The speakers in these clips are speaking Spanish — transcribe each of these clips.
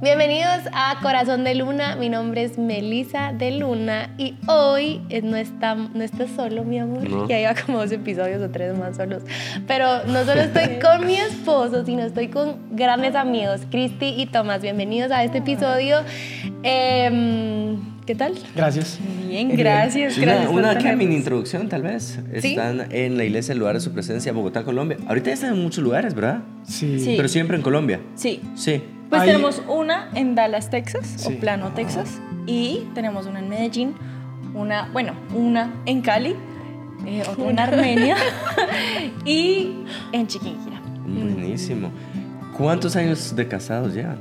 Bienvenidos a Corazón de Luna. Mi nombre es Melisa de Luna y hoy no está, no está solo, mi amor. No. Ya iba como dos episodios o tres más solos. Pero no solo estoy con mi esposo, sino estoy con grandes amigos, Cristi y Tomás. Bienvenidos a este episodio. Em, ¿Qué tal? Gracias. Bien, gracias. Sí, gracias una una mini introducción, tal vez. Sí. Están en la iglesia, el lugar de su presencia, Bogotá, Colombia. Ahorita ya están en muchos lugares, ¿verdad? Sí. Sí. Pero siempre en Colombia. Sí. Sí. Pues Ahí- tenemos una en Dallas, Texas, Sí. o Plano, Texas. Y tenemos una en Medellín, una, bueno, una en Cali, eh, otra en Armenia y en Chiquinquirá. Buenísimo. ¿Cuántos años de casados llevan?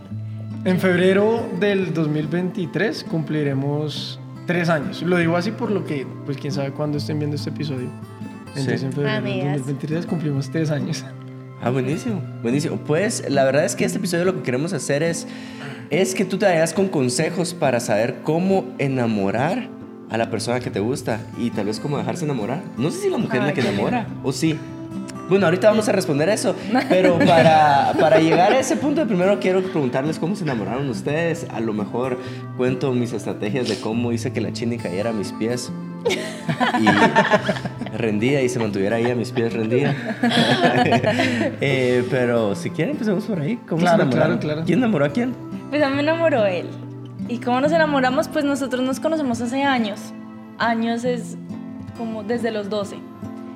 En febrero del 2023 cumpliremos tres años. Lo digo así por lo que, pues quién sabe cuándo estén viendo este episodio. Entonces Sí. en febrero del Amigas. 2023 cumplimos tres años. Ah, buenísimo, buenísimo. Pues la verdad es que este episodio lo que queremos hacer es, es que tú te vayas con consejos para saber cómo enamorar a la persona que te gusta y tal vez cómo dejarse enamorar. No sé si la mujer es la que enamora o sí. Bueno, ahorita vamos a responder eso, pero para, para llegar a ese punto, primero quiero preguntarles cómo se enamoraron ustedes. A lo mejor cuento mis estrategias de cómo hice que la chini cayera a mis pies y rendida y se mantuviera ahí a mis pies rendida. Eh, pero si quieren, empecemos por ahí. ¿Cómo Claro, se enamoraron? claro, claro. ¿Quién enamoró a quién? Pues a mí me enamoró él. ¿Y cómo nos enamoramos? Pues nosotros nos conocemos hace años. Años es como desde los 12.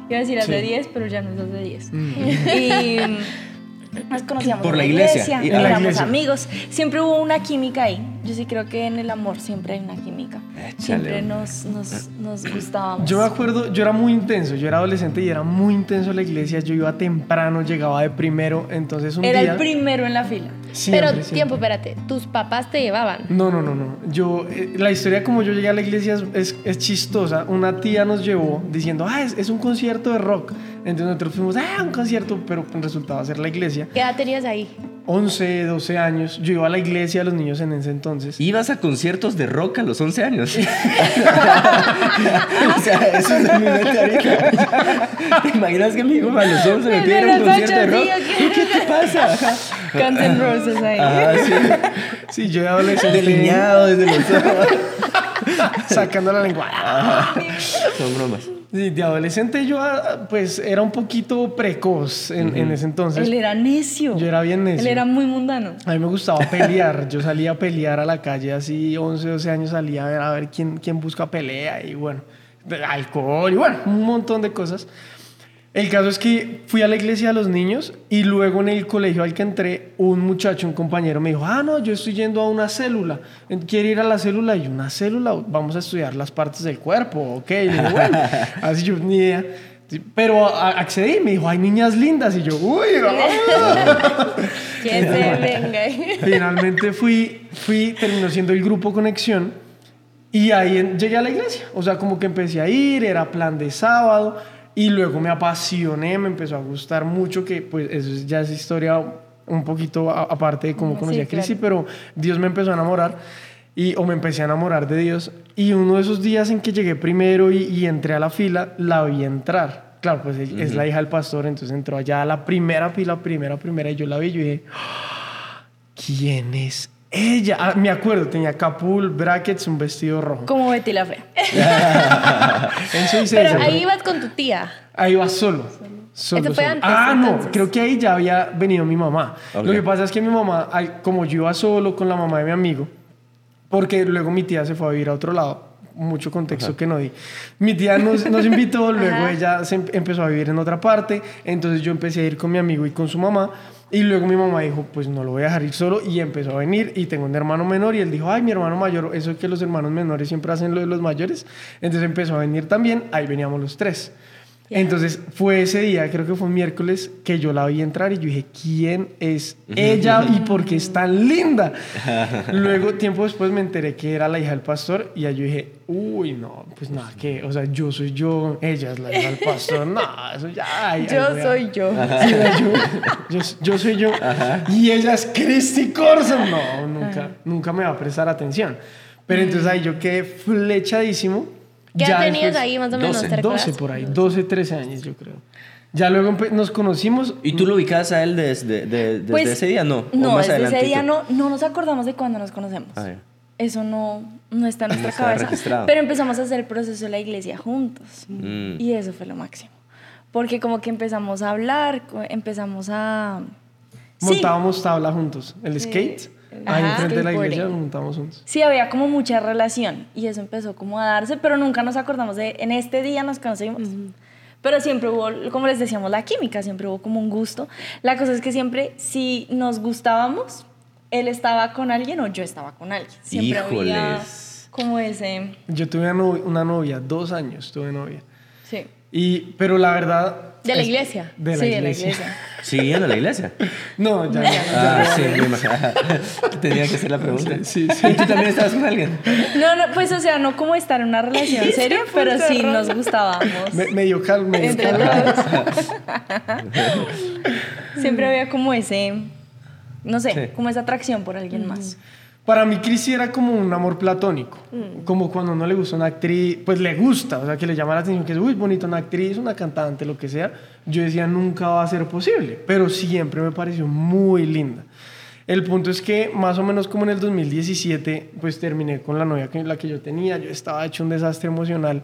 Iba a decir hace Sí. 10, pero ya no es hace 10. Mm. Y nos conocíamos Por la iglesia. La éramos iglesia. amigos. Siempre hubo una química ahí. Yo sí creo que en el amor siempre hay una química. Échale, Siempre nos, nos, nos gustábamos. Yo me acuerdo, yo era muy intenso, yo era adolescente y era muy intenso en la iglesia. Yo iba temprano, llegaba de primero, entonces un Era día... el primero en la fila. Siempre, Pero siempre. tiempo, espérate. Tus papás te llevaban. No, no, no, no. Yo, eh, la historia como yo llegué a la iglesia es, es, es chistosa. Una tía nos llevó diciendo, ah, es, es un concierto de rock. Entonces nosotros fuimos, ah, un concierto, pero resultaba ser la iglesia. ¿Qué edad tenías ahí? 11, 12 años. Yo iba a la iglesia de los niños en ese entonces. Ibas a conciertos de rock a los 11 años. o sea, eso es mi ahorita. ¿Te imaginas que mi hijo a los 11 me de un concierto de rock? ¿Qué te pasa? Guns N' Roses ahí. Ajá, sí. Sí, yo de adolescente. Delineado desde los ojos. Sacando la lengua. Son bromas. Sí, de adolescente yo, ah, pues, era un poquito precoz en, en ese entonces. Él era necio. Yo era bien necio. Él era muy mundano. A mí me gustaba pelear. Yo salía a pelear a la calle así, 11, 12 años salía a ver, a ver quién, quién busca pelea y bueno, alcohol y bueno, un montón de cosas. El caso es que fui a la iglesia de los niños y luego en el colegio al que entré, un muchacho, un compañero me dijo, ah, no, yo estoy yendo a una célula. ¿Quiere ir a la célula? Y yo, una célula, vamos a estudiar las partes del cuerpo, ok. Y dije, bueno, así yo ni idea. Pero accedí, me dijo, hay niñas lindas. Y yo, uy, ah". Que se venga. Finalmente fui, fui, terminó siendo el grupo Conexión y ahí en- llegué a la iglesia. O sea, como que empecé a ir, era plan de sábado y luego me apasioné, me empezó a gustar mucho, que pues eso es- ya es historia un poquito a- aparte de cómo Sí, conocí a Cristi, claro. pero Dios me empezó a enamorar. Y, o me empecé a enamorar de Dios. Y uno de esos días en que llegué primero y, y entré a la fila, la vi entrar. Claro, pues es- es la hija del pastor, entonces entró allá a la primera fila, primera, primera, y yo la vi y yo dije, ¿quién es ella? Ah, me acuerdo, tenía capul, brackets, un vestido rojo. Como Betty la Fea. Hice Pero ahí ibas con tu tía. Ahí va solo. Solo, Eso fue solo. antes, Ah, no, creo que ahí ya había venido mi mamá. Ok. Lo que pasa es que mi mamá, como yo iba solo con la mamá de mi amigo, porque luego mi tía se fue a vivir a otro lado, mucho contexto que no di. Mi tía nos, nos invitó, luego Ajá. ella se em- empezó a vivir en otra parte, entonces yo empecé a ir con mi amigo y con su mamá, y luego mi mamá dijo, pues no lo voy a dejar ir solo, y empezó a venir, y tengo un hermano menor, y él dijo, ay, mi hermano mayor, eso es que los hermanos menores siempre hacen lo de los mayores, entonces empezó a venir también, ahí veníamos los tres. Entonces fue ese día, creo que fue un miércoles, que yo la vi entrar y yo dije, ¿quién es ella y por qué es tan linda? Luego, tiempo después, me enteré que era la hija del pastor y ahí yo dije, uy, no, pues nada, que, o sea, yo soy yo, ella es la hija del pastor, no, eso ya. ay, Yo soy yo. Sí, era yo, yo, yo soy yo. Y ella es Christy Corson. No, nunca, nunca me va a prestar atención. Pero entonces ahí yo quedé flechadísimo. ¿Qué edad tenías después- ahí más o menos? 12, ¿te 12 recuerdas? por ahí, 12, 13 años yo creo. Ya luego nos conocimos. ¿Y tú lo ubicabas a él desde, de- desde Pues, ese día? No. ¿O No, más desde ese día no, no nos acordamos de cuándo nos conocemos. Ah, ya. Eso no, no está en nuestra está cabeza. registrado. Pero empezamos a hacer el proceso de la iglesia juntos. Mm. Y eso fue lo máximo. Porque como que empezamos a hablar, empezamos a... Sí, Montábamos tabla juntos. El skate. Ahí enfrente de la iglesia lo montábamos juntos. sí, había como mucha relación. Y eso empezó como a darse, pero nunca nos acordamos de... En este día nos conocimos. Pero siempre hubo, como les decíamos, la química, siempre hubo como un gusto. La cosa es que siempre, si nos gustábamos, él estaba con alguien o yo estaba con alguien. Siempre había Híjoles. como ese... Yo tuve una novia, una novia, dos años tuve novia. Sí. Y, pero la verdad... ¿De la es- iglesia? De la sí, iglesia. de la iglesia. ¿Sigue yendo a la iglesia? No, ya, ya, ya. Ah, sí, me. Tenía que hacer la pregunta. Sí, sí. ¿Y tú también estabas con alguien? No, no, pues o sea, no como estar en una relación seria, pero sí nos gustábamos. Me- medio calmo, medio Entre. Siempre había como ese, no sé, Sí. como esa atracción por alguien más. Para mí, Cristi era como un amor platónico. Como cuando no le gusta una actriz, pues le gusta, o sea, que le llama la atención, que es, uy, bonita una actriz, una cantante, lo que sea. Yo decía, nunca va a ser posible, pero siempre me pareció muy linda. El punto es que más o menos como en el 2017, pues terminé con la novia que la que yo tenía, yo estaba hecho un desastre emocional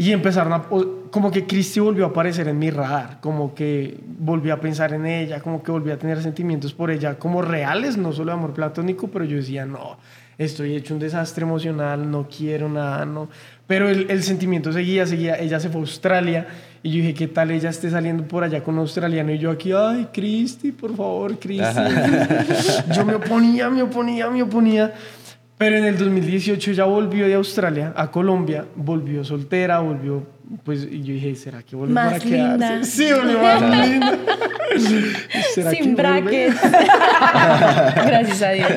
y empezaron a, como que Cristi volvió a aparecer en mi radar, como que volví a pensar en ella, como que volví a tener sentimientos por ella, como reales, no solo de amor platónico, pero yo decía, no, estoy hecho un desastre emocional, no quiero nada, no. Pero el, el sentimiento seguía, seguía, ella se fue a Australia y yo dije, ¿qué tal ella esté saliendo por allá con un australiano? Y yo aquí, ay, Cristi, por favor, Cristi. yo me oponía, me oponía, me oponía. Pero en el 2018 ya volvió de Australia a Colombia, volvió soltera, volvió, pues, y yo dije, ¿será que volvió Más para quedarse? linda. Sí, volvió más linda. ¿Será que Sin vuelve? brackets. Gracias a Dios.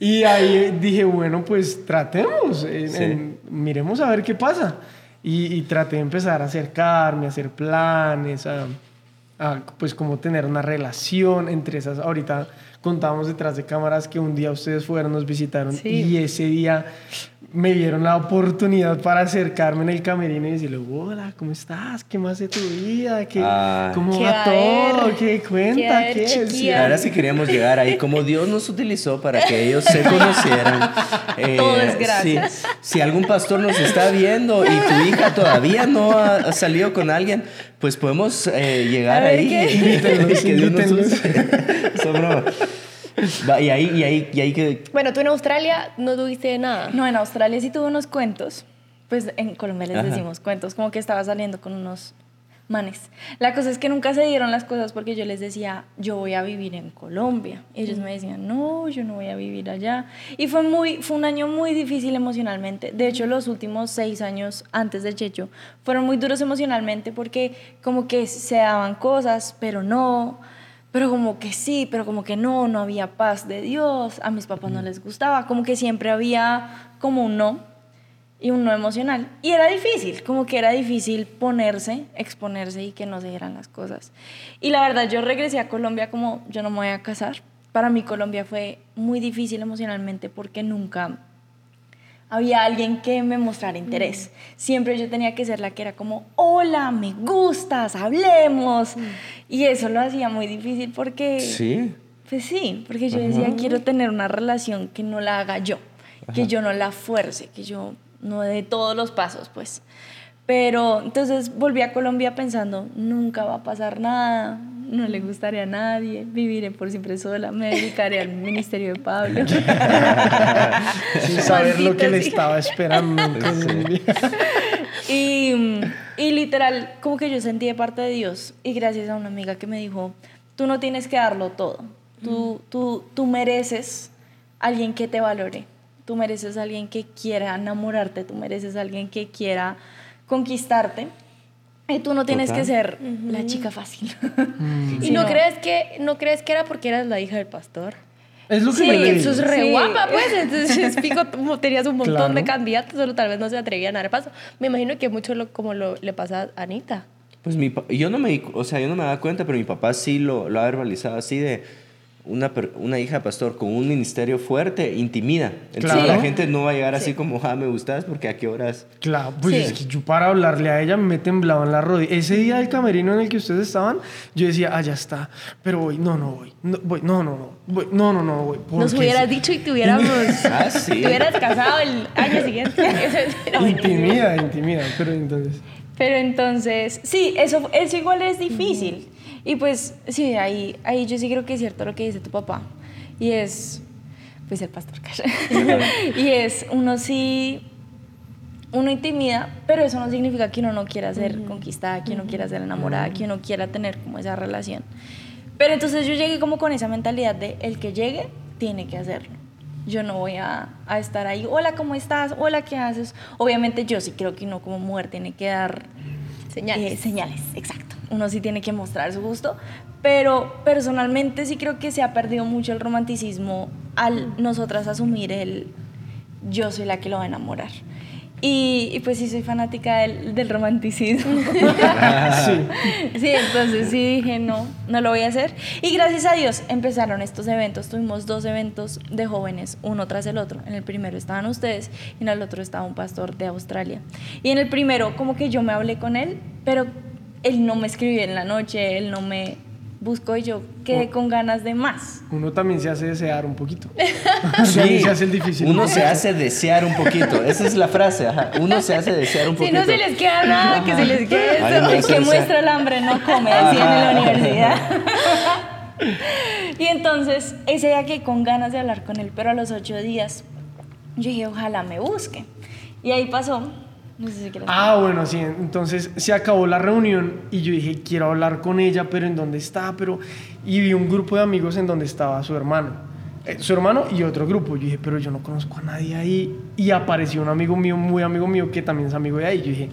Y ahí dije, bueno, pues tratemos, en- Sí. en- miremos a ver qué pasa. Y, y traté de empezar a acercarme, a hacer planes, a, a, pues como tener una relación entre esas. Ahorita contábamos detrás de cámaras que un día ustedes fueron, nos visitaron Sí. y ese día me dieron la oportunidad para acercarme en el camerino y decirle, hola, ¿cómo estás? ¿Qué más de tu vida? ¿Qué, Ay. ¿Cómo ¿Qué va todo? ¿Qué ¿Qué cuenta? ¿Qué? Sí. Verdad es que queríamos llegar ahí, como Dios nos utilizó para que ellos se conocieran. Eh, Todo es gracias. sí. si algún pastor nos está viendo y tu hija todavía no ha, ha salido con alguien, pues podemos eh, llegar ver, ahí. ¿qué? Invítenlos, que Dios nos. Son broma. Va, y ahí, y ahí, y ahí que... Bueno, tú en Australia no tuviste nada. No, en Australia sí tuve unos cuentos. Pues en Colombia les Ajá. decimos cuentos, como que estaba saliendo con unos manes. La cosa es que nunca se dieron las cosas porque yo les decía, yo voy a vivir en Colombia. Y ellos me decían, no, yo no voy a vivir allá. Y fue, muy, fue un año muy difícil emocionalmente. De hecho, los últimos seis años antes de Checho fueron muy duros emocionalmente porque como que se daban cosas, pero no. Pero como que sí, pero como que no, no había paz de Dios, a mis papás no les gustaba, como que siempre había como un no y un no emocional. Y era difícil, como que era difícil ponerse, exponerse y que no se dieran las cosas. Y la verdad, yo regresé a Colombia como yo no me voy a casar. Para mí Colombia fue muy difícil emocionalmente porque nunca había alguien que me mostrara interés. Siempre yo tenía que ser la que era como, hola, me gustas, hablemos. Y eso lo hacía muy difícil porque... Sí. Pues sí, porque yo decía, quiero tener una relación que no la haga yo, que yo no la fuerce, que yo no dé todos los pasos, pues. Pero entonces volví a Colombia pensando, nunca va a pasar nada, no le gustaría a nadie, viviré por siempre sola, me dedicaré al ministerio de Pablo. Sin saber lo que le estaba esperando. Y, y literal, como que yo sentí de parte de Dios y gracias a una amiga que me dijo, tú no tienes que darlo todo, tú, tú, tú mereces alguien que te valore, tú mereces alguien que quiera enamorarte, tú mereces alguien que quiera conquistarte y tú no tienes Total. que ser la chica fácil. ¿Y Sí, no, no. crees que no crees que era porque eras la hija del pastor? Es lo que Sí, digo. eso es re Sí. guapa, pues. Entonces, como tenías un montón Claro. de candidatos, solo tal vez no se atrevían a dar paso. Me imagino que mucho lo, como lo, le pasa a Anita. Pues mi yo no me, o sea, yo no me daba cuenta, pero mi papá sí lo, lo ha verbalizado así de, una, per- una hija de pastor con un ministerio fuerte intimida. Entonces Claro. la gente no va a llegar así como, ah, me gustas porque a qué horas. Claro, pues Sí. es que yo para hablarle a ella me temblaban las rodillas. Ese día del camerino en el que ustedes estaban, yo decía, ah, ya está, pero voy, no, no voy, no, voy, no, no, no, voy, no, no, no voy. Nos hubieras sí. dicho y te hubiéramos. Ah, sí. Te hubieras casado el año siguiente. Intimida, intimida, pero entonces... Pero entonces, sí, eso, eso igual es difícil. Y pues, sí, ahí, ahí yo sí creo que es cierto lo que dice tu papá. Y es, pues el pastor Cash. y es, uno sí, uno intimida, pero eso no significa que uno no quiera ser conquistada, que uno quiera ser enamorada, que uno quiera tener como esa relación. Pero entonces yo llegué como con esa mentalidad de el que llegue tiene que hacerlo. Yo no voy a, a estar ahí, hola, ¿cómo estás? Hola, ¿qué haces? Obviamente yo sí creo que uno como mujer tiene que dar Señales. eh, señales, exacto. Uno sí tiene que mostrar su gusto, pero personalmente sí creo que se ha perdido mucho el romanticismo al nosotras asumir el yo soy la que lo va a enamorar. Y, y pues sí soy fanática del, del romanticismo. Sí. Sí, entonces sí dije, no, no lo voy a hacer. Y gracias a Dios empezaron estos eventos. Tuvimos dos eventos de jóvenes, uno tras el otro. En el primero estaban ustedes y en el otro estaba un pastor de Australia. Y en el primero como que yo me hablé con él, pero él no me escribió en la noche, él no me buscó y yo quedé con ganas de más. Uno también se hace desear un poquito. También se hace el difícil. Uno se hace desear un poquito. Esa es la frase. ajá. Uno se hace desear un Si poquito. no se les queda nada, que se les quede Ay, eso. no, El que es- muestra el hambre no come, decían en la universidad. y entonces, ese día que con ganas de hablar con él, pero a los ocho días, yo dije, ojalá me busque. Y ahí pasó. No sé si quieres. Ah, bueno, sí. Entonces se acabó la reunión y yo dije, quiero hablar con ella, pero ¿en dónde está? Pero... Y vi un grupo de amigos en donde estaba su hermano. Eh, su hermano y otro grupo. Yo dije, pero yo no conozco a nadie ahí. Y apareció un amigo mío, muy amigo mío, que también es amigo de ahí. Yo dije,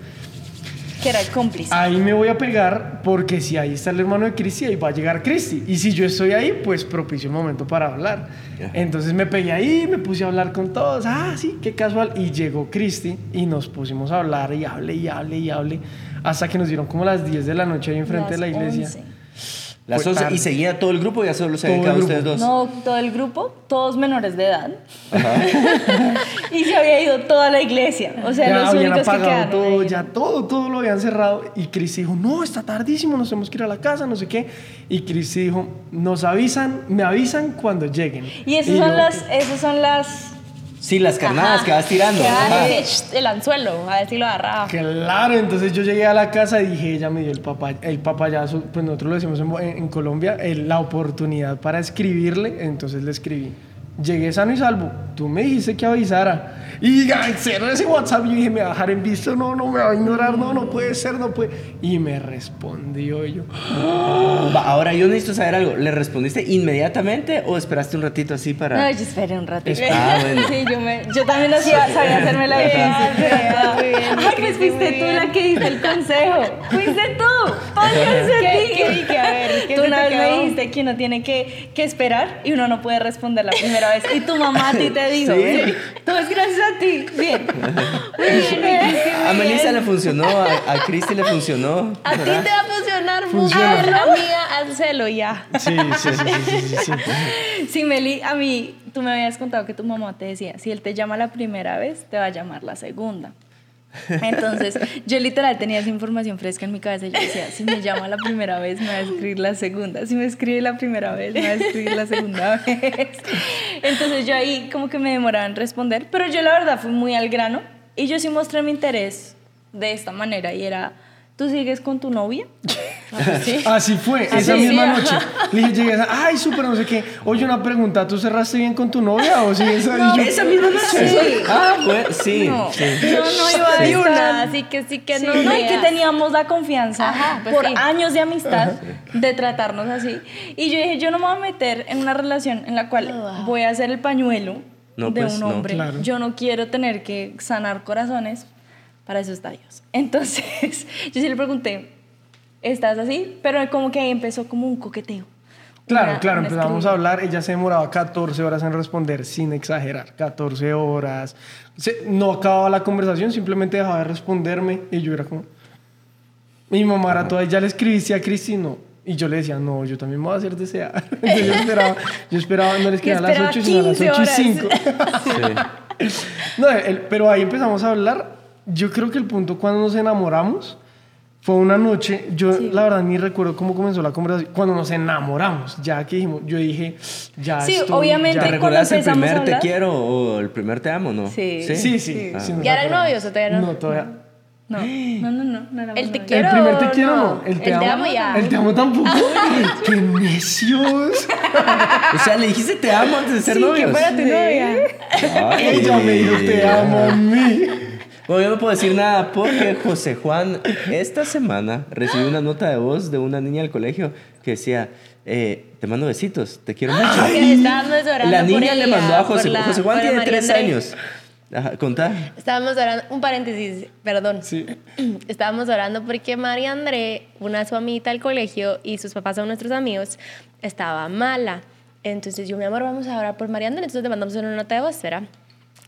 que era el cómplice. ahí me voy a pegar porque si ahí está el hermano de Cristi, ahí va a llegar Cristi. Y si yo estoy ahí, pues propicio un momento para hablar. Entonces me pegué ahí, me puse a hablar con todos. Ah, sí, qué casual. Y llegó Cristi y nos pusimos a hablar y hable y hable y hable. Hasta que nos dieron como las 10 de la noche ahí enfrente de la iglesia. 11. Las Fue 11 tarde. y seguía todo el grupo, ya solo se dedicaban ustedes dos. No, todo el grupo, todos menores de edad. Ajá. y se había ido toda la iglesia. O sea, ya los habían únicos que quedaron. todo, ahí. ya todo, todo lo habían cerrado. Y Cristi dijo, no, está tardísimo, nos tenemos que ir a la casa, no sé qué. Y Cristi dijo, nos avisan, me avisan cuando lleguen. Y esas son las, esas son las Sí, las carnadas que vas tirando. Que el anzuelo, a ver si lo agarraba. Claro, entonces yo llegué a la casa y dije, ella me dio el, papá, el papayazo, pues nosotros lo decimos en, en Colombia, el- la oportunidad para escribirle, entonces le escribí. Llegué sano y salvo, tú me dijiste que avisara. Y ay, cero ese WhatsApp, yo dije, me va a dejar en visto, no, no, me va a ignorar, no, no puede ser, no puede. Y me respondió y yo, Va, ahora yo necesito saber algo. ¿Le respondiste inmediatamente o esperaste un ratito así para.? No, yo esperé un ratito. Ah, bueno. Sí, yo, me, yo también hacía, sabía hacerme la difícil. Muy bien, Ay, pues fuiste tú la que diste el consejo. Fuiste tú. ¿Qué- ti. qué dije? A ver, ¿qué tú una vez me dijiste que uno tiene que, que esperar y uno no puede responder la primera vez. Y tu mamá a ti te dijo. Sí. Todo es gracias a ti. Bien. A Melissa le funcionó, a, a Cristi le funcionó. A ti te va a funcionar mucho. A la mía, hazlo ya. sí, sí, sí, sí, sí, sí, sí. Sí, Meli, a mí, tú me habías contado que tu mamá te decía, si él te llama la primera vez, te va a llamar la segunda. Entonces, yo literal tenía esa información fresca en mi cabeza yo decía, si me llama la primera vez, me va a escribir la segunda. Si me escribe la primera vez, me va a escribir la segunda vez. Entonces, yo ahí como que me demoraba en responder, pero yo la verdad fui muy al grano y yo sí mostré mi interés de esta manera y era, ¿tú sigues con tu novia? Sí. Así fue, Así esa sí, misma ajá. noche. Le dije, llegué, a- ay, súper, no sé qué. Oye, una pregunta, ¿tú cerraste bien con tu novia o sigues ahí? No, Yo- Esa misma noche. Sí. Ah, pues sí. No, sí. yo no iba a una, así que sí que Sí, no. no, y que teníamos la confianza Ajá, pues por sí. años de amistad de tratarnos así. Y yo dije, yo no me voy a meter en una relación en la cual Wow. voy a ser el pañuelo No, de pues, un no. hombre. Claro. Yo no quiero tener que sanar corazones, para eso está Dios. Entonces, yo sí le pregunté, ¿estás así? Pero como que ahí empezó como un coqueteo. Claro, Una- claro, una empezamos a escribida. hablar, ella se demoraba 14 horas en responder, sin exagerar, 14 horas. Se- no acababa la conversación, simplemente dejaba de responderme y yo era como... Mi mamá era toda, ¿ya le escribiste a Cristi? No. Y yo le decía, no, yo también me voy a hacer desear. Entonces yo esperaba, yo esperaba, no les quedaba a las esperaba 8, sino a las 15 8 y horas. 5. Sí. No, el- pero ahí empezamos a hablar. Yo creo que el punto cuando nos enamoramos fue una noche. Yo, la verdad, ni recuerdo cómo comenzó la conversación. Cuando nos enamoramos, ya que dijimos, yo dije, ya Sí, estoy, obviamente ya- ¿Te cuando recuerdas el a primer te quiero o el primer te amo, no? Sí. Sí, sí. sí, Ah. sí ¿Ya eran novios o todavía no? No, todavía. No, no, no, no. no El te quiero. el primer te quiero no. no. El te, amo, ya. El te amo tampoco. ¡Qué necios! O sea, le dijiste te amo antes de ser Sí, que novios. fuera tu novia. Ay. Ella me dijo te amo a mí. Bueno, yo no puedo decir nada porque José Juan esta semana recibió una nota de voz de una niña del colegio que decía, eh, te mando besitos, te quiero mucho. Que estábamos orando La niña le mandó a José, la- José Juan tiene María tres André. años. Ajá, contá. Estábamos orando, un paréntesis, perdón. Sí. Estábamos orando porque María André, una su amiguita del colegio y sus papás son nuestros amigos, estaba mala. Entonces yo, mi amor, vamos a orar por María André. Entonces le mandamos una nota de voz, ¿verdad?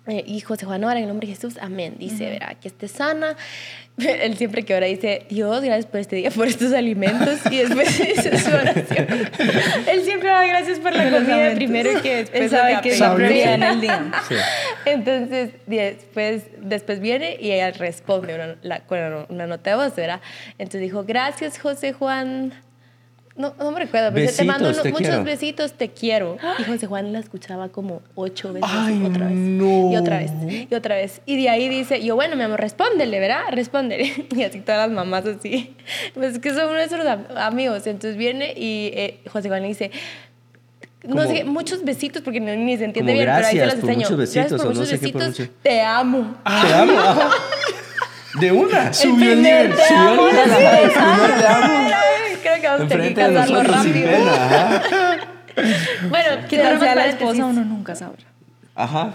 Eh, y José Juan ora en el nombre de Jesús, amén. Dice, verá, que esté sana. Él siempre que ora dice, Dios, gracias por este día, por estos alimentos. Y después dice su oración. Él siempre da gracias por la comida alimentos. primero que después Él sabe que viene en el día. Sí. Entonces, después, después viene y ella responde una, la- con una nota de voz, ¿verdad? Entonces dijo, gracias, José Juan. No, no me recuerdo, pero dice, te mando Besitos, te muchos quiero". besitos, te quiero. Y José Juan la escuchaba como ocho veces, Ay, otra vez. no. Y otra vez, y otra vez. Y de ahí dice, yo, bueno, mi amor, respóndele, ¿verdad? Respóndele. Y así todas las mamás así. Pues es que son nuestros am- amigos. Entonces viene y eh, José Juan le dice, no Como- sé, qué, muchos besitos, porque no, ni se entiende bien, pero ahí se los por enseño. muchos besitos, Gracias por o no muchos sé qué por besitos, mucho. te amo. Te amo. De una. Subió el nivel. Subió el nivel, sé. el primer te amo. Creo que vamos a tener que casarlo rápido. pena. Bueno, tal sea la esposa uno nunca sabrá. Ajá.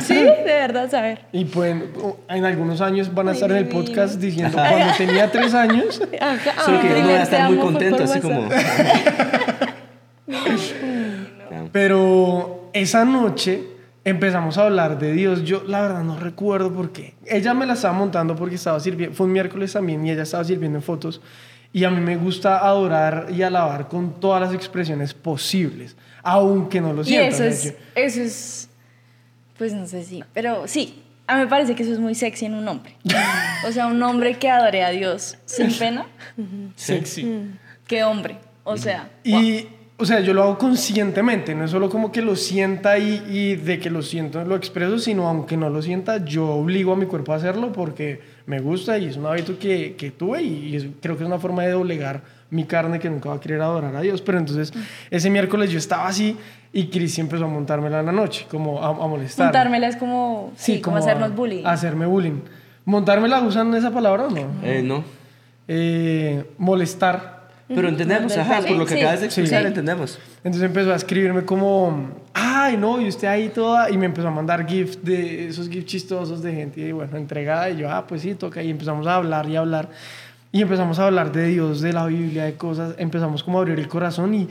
Sí, de verdad, saber. Y pueden, en algunos años van a Ay, estar en el divino. podcast diciendo cuando tenía tres años. Ajá. Solo que Ah, uno va a estar muy contento, así como. Pero esa noche empezamos a hablar de Dios. Yo la verdad no recuerdo por qué. Ella me la estaba montando porque estaba sirviendo, fue un miércoles también y ella estaba sirviendo en fotos. Y a mí me gusta adorar y alabar con todas las expresiones posibles, aunque no lo Y sienta. eso o sea, es, eso es, pues no sé si, pero sí, a mí me parece que eso es muy sexy en un hombre. O sea, un hombre que adore a Dios sin pena, sexy. qué hombre. O sea, Y, o sea, yo lo hago conscientemente, no es solo como que lo sienta y, y de que lo siento lo expreso, sino aunque no lo sienta, yo obligo a mi cuerpo a hacerlo porque me gusta y es un hábito que, que tuve y creo que es una forma de doblegar mi carne que nunca va a querer adorar a Dios. Pero entonces, ese miércoles yo estaba así y Cris empezó a montármela en la noche, como a, a molestar. montármela es como, sí, como, hacernos bullying. Hacerme bullying. ¿Montármela usan esa palabra o no? Eh, no. Eh, molestar. Pero entendemos, ajá, por lo que sí. acabas de explicar, Sí. entendemos. Entonces empezó a escribirme como, ay, no, y usted ahí toda, y me empezó a mandar gifs de esos gifs chistosos de gente, y bueno, entregada, y yo, ah, pues sí, toca, y empezamos a hablar y hablar, y empezamos a hablar de Dios, de la Biblia, de cosas, empezamos como a abrir el corazón, y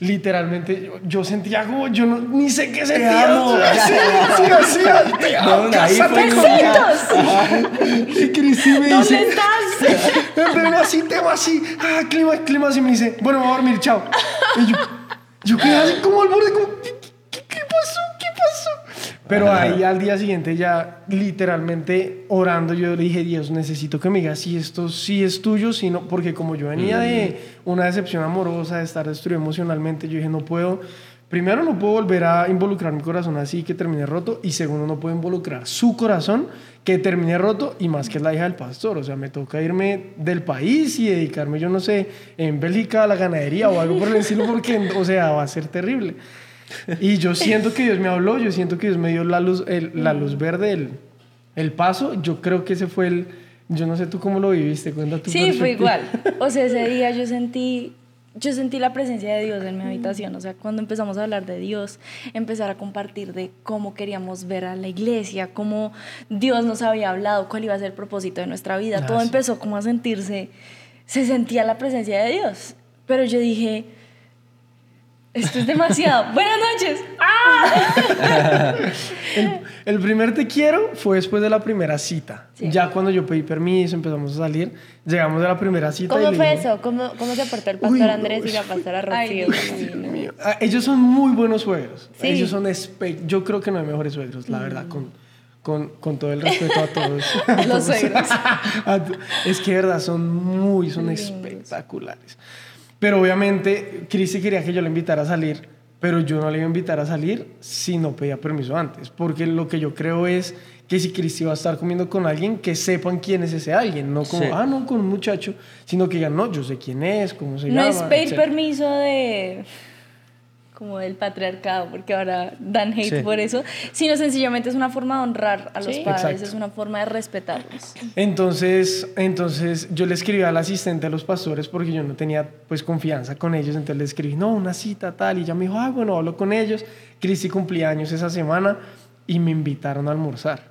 literalmente yo, yo sentía como, yo no, ni sé qué sentía, amo. o sea, sí, sí, sí, sí, te amo, No, ahí cásate fue conmigo. Y Cristi me ¿Dónde dice, estás? pero así, tema así, ah, clima, clima así, me dice, bueno, me voy a dormir, chao. Y yo, yo quedé así como al borde, como, ¿qué, qué, qué pasó? ¿Qué pasó? Pero ahí al día siguiente ya literalmente orando, yo le dije, Dios, necesito que me digas si esto sí es tuyo, si no, porque como yo venía de una decepción amorosa, de estar destruido emocionalmente, yo dije, no puedo, primero no puedo volver a involucrar mi corazón así que termine roto, y segundo no puedo involucrar su corazón que termine roto, y más que es la hija del pastor, o sea, me toca irme del país y dedicarme, yo no sé, en Bélgica a la ganadería o algo por el estilo, porque, o sea, va a ser terrible. Y yo siento que Dios me habló, yo siento que Dios me dio la luz, el- la luz verde, el, el paso. Yo creo que ese fue el. Yo no sé tú cómo lo viviste, cuenta tu Sí, fue igual. O sea, ese día yo sentí, yo sentí la presencia de Dios en mi habitación. O sea, cuando empezamos a hablar de Dios, empezar a compartir de cómo queríamos ver a la iglesia, cómo Dios nos había hablado, cuál iba a ser el propósito de nuestra vida. Todo empezó como a sentirse, se sentía la presencia de Dios. Pero yo dije, esto es demasiado. Buenas noches. ¡Ah! el, el primer te quiero fue después de la primera cita. Sí. Ya cuando yo pedí permiso, empezamos a salir, llegamos a la primera cita. y ¿Cómo le fue dije, eso? ¿Cómo, ¿Cómo se portó el pastor Uy, Andrés y uy. la pastora Ay, Rocío? Mío. Ah, Ellos son muy buenos suegros. Sí. Ellos son Yo creo que no hay mejores suegros, la verdad, con, con, con todo el respeto a todos. Los suegros. Es que de verdad son muy, son espectaculares. Pero obviamente, Cristi quería que yo le invitara a salir, pero yo no le iba a invitar a salir si no pedía permiso antes. Porque lo que yo creo es que si Cristi va a estar comiendo con alguien, que sepan quién es ese alguien. No como, Sí. ah, no, con un muchacho, sino que digan, no, yo sé quién es, cómo se No llama. es pedir etcétera. permiso de como del patriarcado, porque ahora dan hate Sí. por eso, sino sencillamente es una forma de honrar a los Sí. padres, Exacto. es una forma de respetarlos. Entonces, entonces yo le escribí al asistente de los pastores porque yo no tenía pues confianza con ellos, entonces le escribí, no, una cita tal, y ella me dijo, ah, bueno, hablo con ellos. Cristi cumplía años esa semana y me invitaron a almorzar.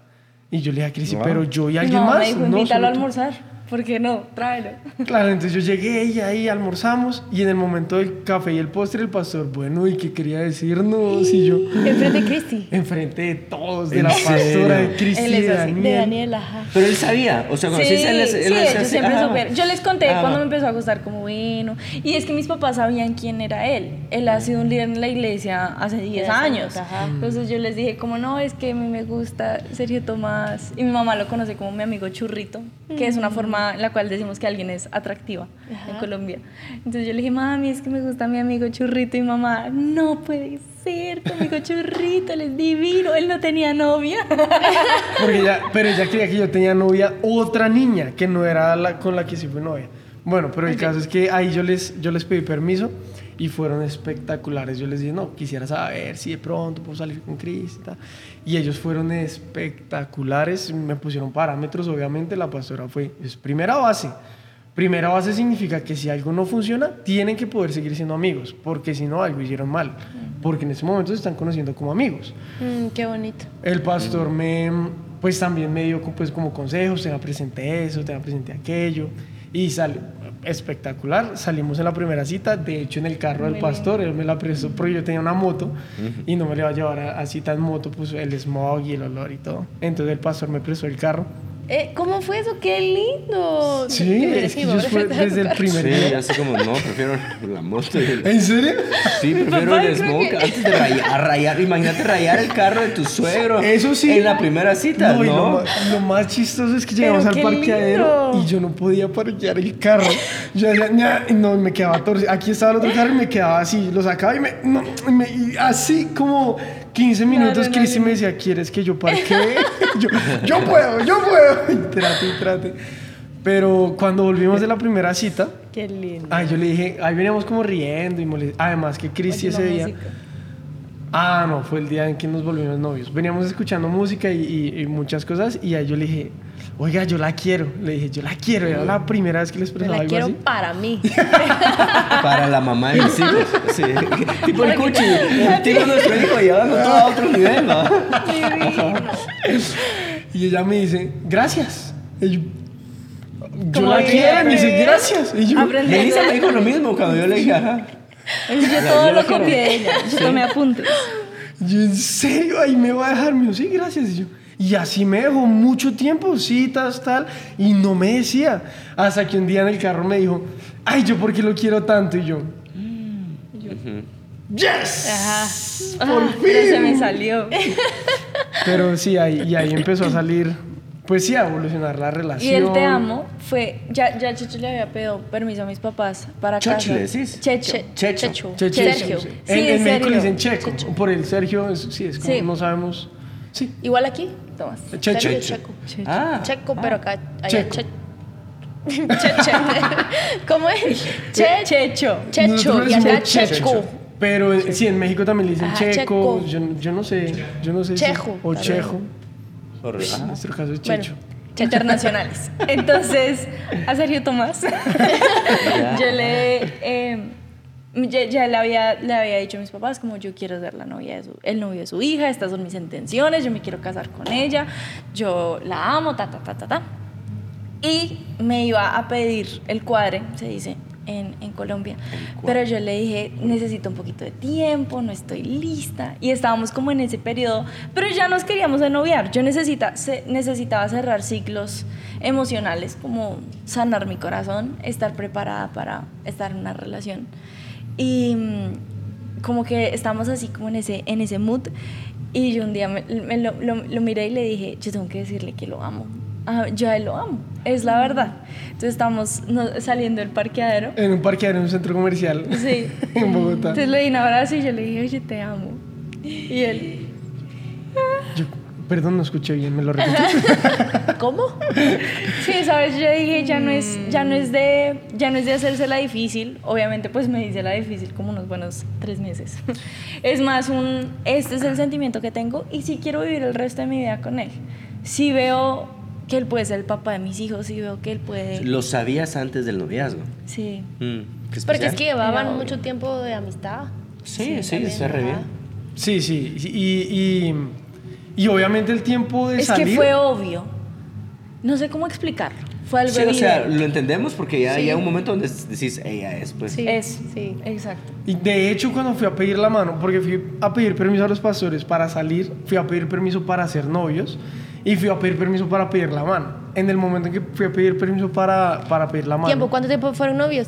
Y yo le dije a Cristi, Wow. pero yo y alguien mamá más. me dijo, No, invítalo a solo tú". almorzar. ¿Por qué no? Tráelo. Claro, entonces yo llegué y ahí almorzamos y en el momento del café y el postre el pastor, bueno, ¿y qué quería decirnos? Y yo, Enfrente de Cristi. enfrente de todos, de ¿En la pastora, de Cristi, Él de es así, de Daniel. De Daniel, ajá. Pero él sabía, o sea, cuando Sí, sí, él, él sí, así, siempre ah, supieron. Yo les conté ah, cuando me empezó a gustar como bueno. Y es que mis papás sabían quién era él. Él ha sido un líder en la iglesia hace 10 Diez años. ajá. Entonces yo les dije como no, es que a mí me gusta Sergio Tomás. Y mi mamá lo conoce como mi amigo churrito, que es una forma en la cual decimos que alguien es atractiva en Ajá. Colombia. Entonces yo le dije, mami, es que me gusta mi amigo churrito. Y mamá, no puede ser, tu amigo churrito, él es divino. Él no tenía novia. Porque ella, pero ella creía que yo tenía novia, otra niña, que no era la con la que sí fue novia. Bueno, pero el caso es que ahí yo les, yo les pedí permiso y fueron espectaculares. Yo les dije, no, quisiera saber si de pronto puedo salir con Cris y ellos fueron espectaculares, me pusieron parámetros, obviamente la pastora fue, es primera base. Primera base significa que si algo no funciona, tienen que poder seguir siendo amigos, porque si no, algo hicieron mal. Porque en ese momento se están conociendo como amigos. Mm, qué bonito. El pastor me, pues también me dio pues, como consejos, te presenté eso, te presenté aquello, y salió espectacular. Salimos en la primera cita, de hecho en el carro del pastor, él me la prestó porque yo tenía una moto y no me le iba a llevar a, a cita en moto, pues el smog y el olor y todo. Entonces el pastor me prestó el carro. Eh, ¿Cómo fue eso? ¡Qué lindo! Sí, ¿Qué me es que ellos fue desde el primer Sí, día. así como, no, prefiero la moto. y el- ¿En serio? Sí, prefiero el smoke que- antes de rayar, rayar. Imagínate rayar el carro de tu suegro. Eso sí. En la primera cita, No, lo, más chistoso es que llegamos al parqueadero lindo. y yo no podía parquear el carro. Yo decía, no, me quedaba torcido. Aquí estaba el otro carro y me quedaba así. Lo sacaba y me. no, me- y así como 15 minutos, no, Cristi no. me decía, ¿quieres que yo parquee? yo, yo puedo, yo puedo. Y trate y trate. Pero cuando volvimos de la primera cita, Qué lindo. ay, yo le dije, ahí veníamos como riendo y molest- Además que Cristi ese día. música. Ah, no, fue el día en que nos volvimos novios. Veníamos escuchando música y, y- y muchas cosas y ahí yo le dije, oiga, yo la quiero. Le dije, yo la quiero. Era la primera vez que le expresaba la algo quiero así. para mí. Para la mamá de mis hijos. Sí. tipo el cuchi. El tipo nuestro hijo llevando todo a otro nivel, ¿no? Y ella me dice, gracias. Y yo, yo la quiero. Me dice, gracias. Y yo, Melissa me dijo lo mismo cuando yo le dije, ajá. Yo yo todo lo copié de ella. Yo tomé apuntes. yo, ¿en serio? Ahí me va a dejar. Me dijo, sí, gracias. Y yo, y así me dejó mucho tiempo, citas, tal, y no me decía. Hasta que un día en el carro me dijo, ay, ¿yo por qué lo quiero tanto? Y yo, ¡Yes! Ajá. Por Ah, Pero se me fin. salió. Pero sí, ahí, y ahí empezó a salir, pues sí, a evolucionar la Y relación. el te amo fue, ya, ya Checho le había pedido permiso a mis papás para Chocho, casa. ¿le decís? Checho. Che- Checho. Checho. Che- che- Sergio. sí. En, en México le dicen checo. Por el Sergio, es- sí, es como Sí. no sabemos. Sí. Igual aquí. Tomás. Checho. Sergio Checho. Checo. Ah. Checo, pero acá. allá Checo. Che- Che- che- ¿Cómo es? Che- Checho. Checho. Y acá Checo. Pero eh, sí, en México también le dicen Ajá, checo. checo. Yo, yo no sé. Yo no sé. si- Chejo, o tal chejo. Horrible. En nuestro caso es Bueno. checho. internacionales. Entonces, a Sergio Tomás, yo le, eh, ya, ya le, había, le había dicho a mis papás como yo quiero ser la novia de su, el novio de su hija, estas son mis intenciones, yo me quiero casar con ella, yo la amo, ta, ta, ta, ta, ta. Y me iba a pedir el cuadre, se dice en, en Colombia. Pero yo le dije, necesito un poquito de tiempo, no estoy lista. Y estábamos como en ese periodo, pero ya nos queríamos enoviar. Yo necesita, se- necesitaba cerrar ciclos emocionales, como sanar mi corazón, estar preparada para estar en una relación. Y mm, como que estamos así como en ese, en ese mood. Y yo un día me, me lo, lo- lo miré y le dije, yo tengo que decirle que lo amo. Ah, yo a él lo amo, es la verdad. Entonces estamos saliendo del parqueadero. En un parqueadero en un centro comercial Sí. en Bogotá. Entonces le di un abrazo y yo le dije, oye, te amo. Y él, Yo- perdón, no escuché bien, me lo repito. ¿Cómo? sí, sabes, yo dije, ya no es, ya no es de, ya no es de hacérsela difícil. Obviamente, pues me hice la difícil como unos buenos tres meses. Es más un, este es el sentimiento que tengo y sí quiero vivir el resto de mi vida con él. Sí veo que él puede ser el papá de mis hijos, sí veo que él puede, Lo sabías antes del noviazgo. sí. Mm, qué Porque es que llevaban Era obvio. mucho tiempo de amistad. Sí, sí, está re bien. Sí, sí. Y, y, y obviamente el tiempo de Es salir. que fue obvio. No sé cómo explicarlo. Fue algo Sí, o sea, lo entendemos porque ya Sí. llega un momento donde decís, ella es, pues. Sí. Es, Sí. exacto. Y de hecho, cuando fui a pedir la mano, porque fui a pedir permiso a los pastores para salir, fui a pedir permiso para ser novios y fui a pedir permiso para pedir la mano. En el momento en que fui a pedir permiso para, para pedir la mano. ¿Tiempo? ¿Cuánto tiempo fueron novios?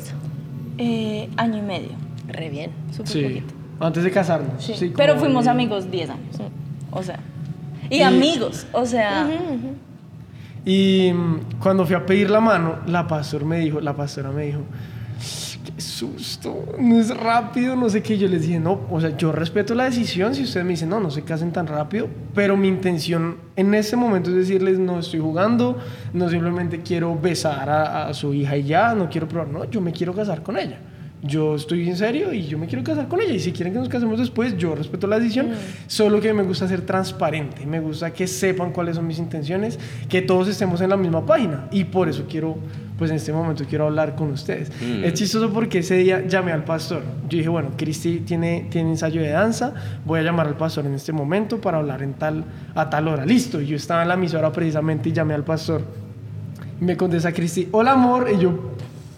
Eh, año y medio. Re bien. Súper Sí, poquito. antes de casarnos. Sí. sí, Pero fuimos amigos 10 años. O sea. Y, amigos. O sea. Y mm, cuando fui a pedir la mano, la pastor me dijo, la pastora me dijo, qué susto, no es rápido, no sé qué. Yo les dije, no, o sea, yo respeto la decisión si ustedes me dicen, no, no se casen tan rápido, pero mi intención en ese momento es decirles, no estoy jugando, no simplemente quiero besar a, a su hija y ya, no quiero probar, no, yo me quiero casar con ella. Yo estoy en serio y yo me quiero casar con ella. Y si quieren que nos casemos después, yo respeto la decisión. Solo que me gusta ser transparente. Me gusta que sepan cuáles son mis intenciones, que todos estemos en la misma página. Y por eso quiero, pues en este momento quiero hablar con ustedes. Mm. Es chistoso porque ese día llamé al pastor. Yo dije, bueno, Cristi tiene, tiene ensayo de danza. Voy a llamar al pastor en este momento para hablar en tal, a tal hora. Listo. Y yo estaba en la emisora precisamente y llamé al pastor. Y me contesta Cristi, hola amor. Y yo,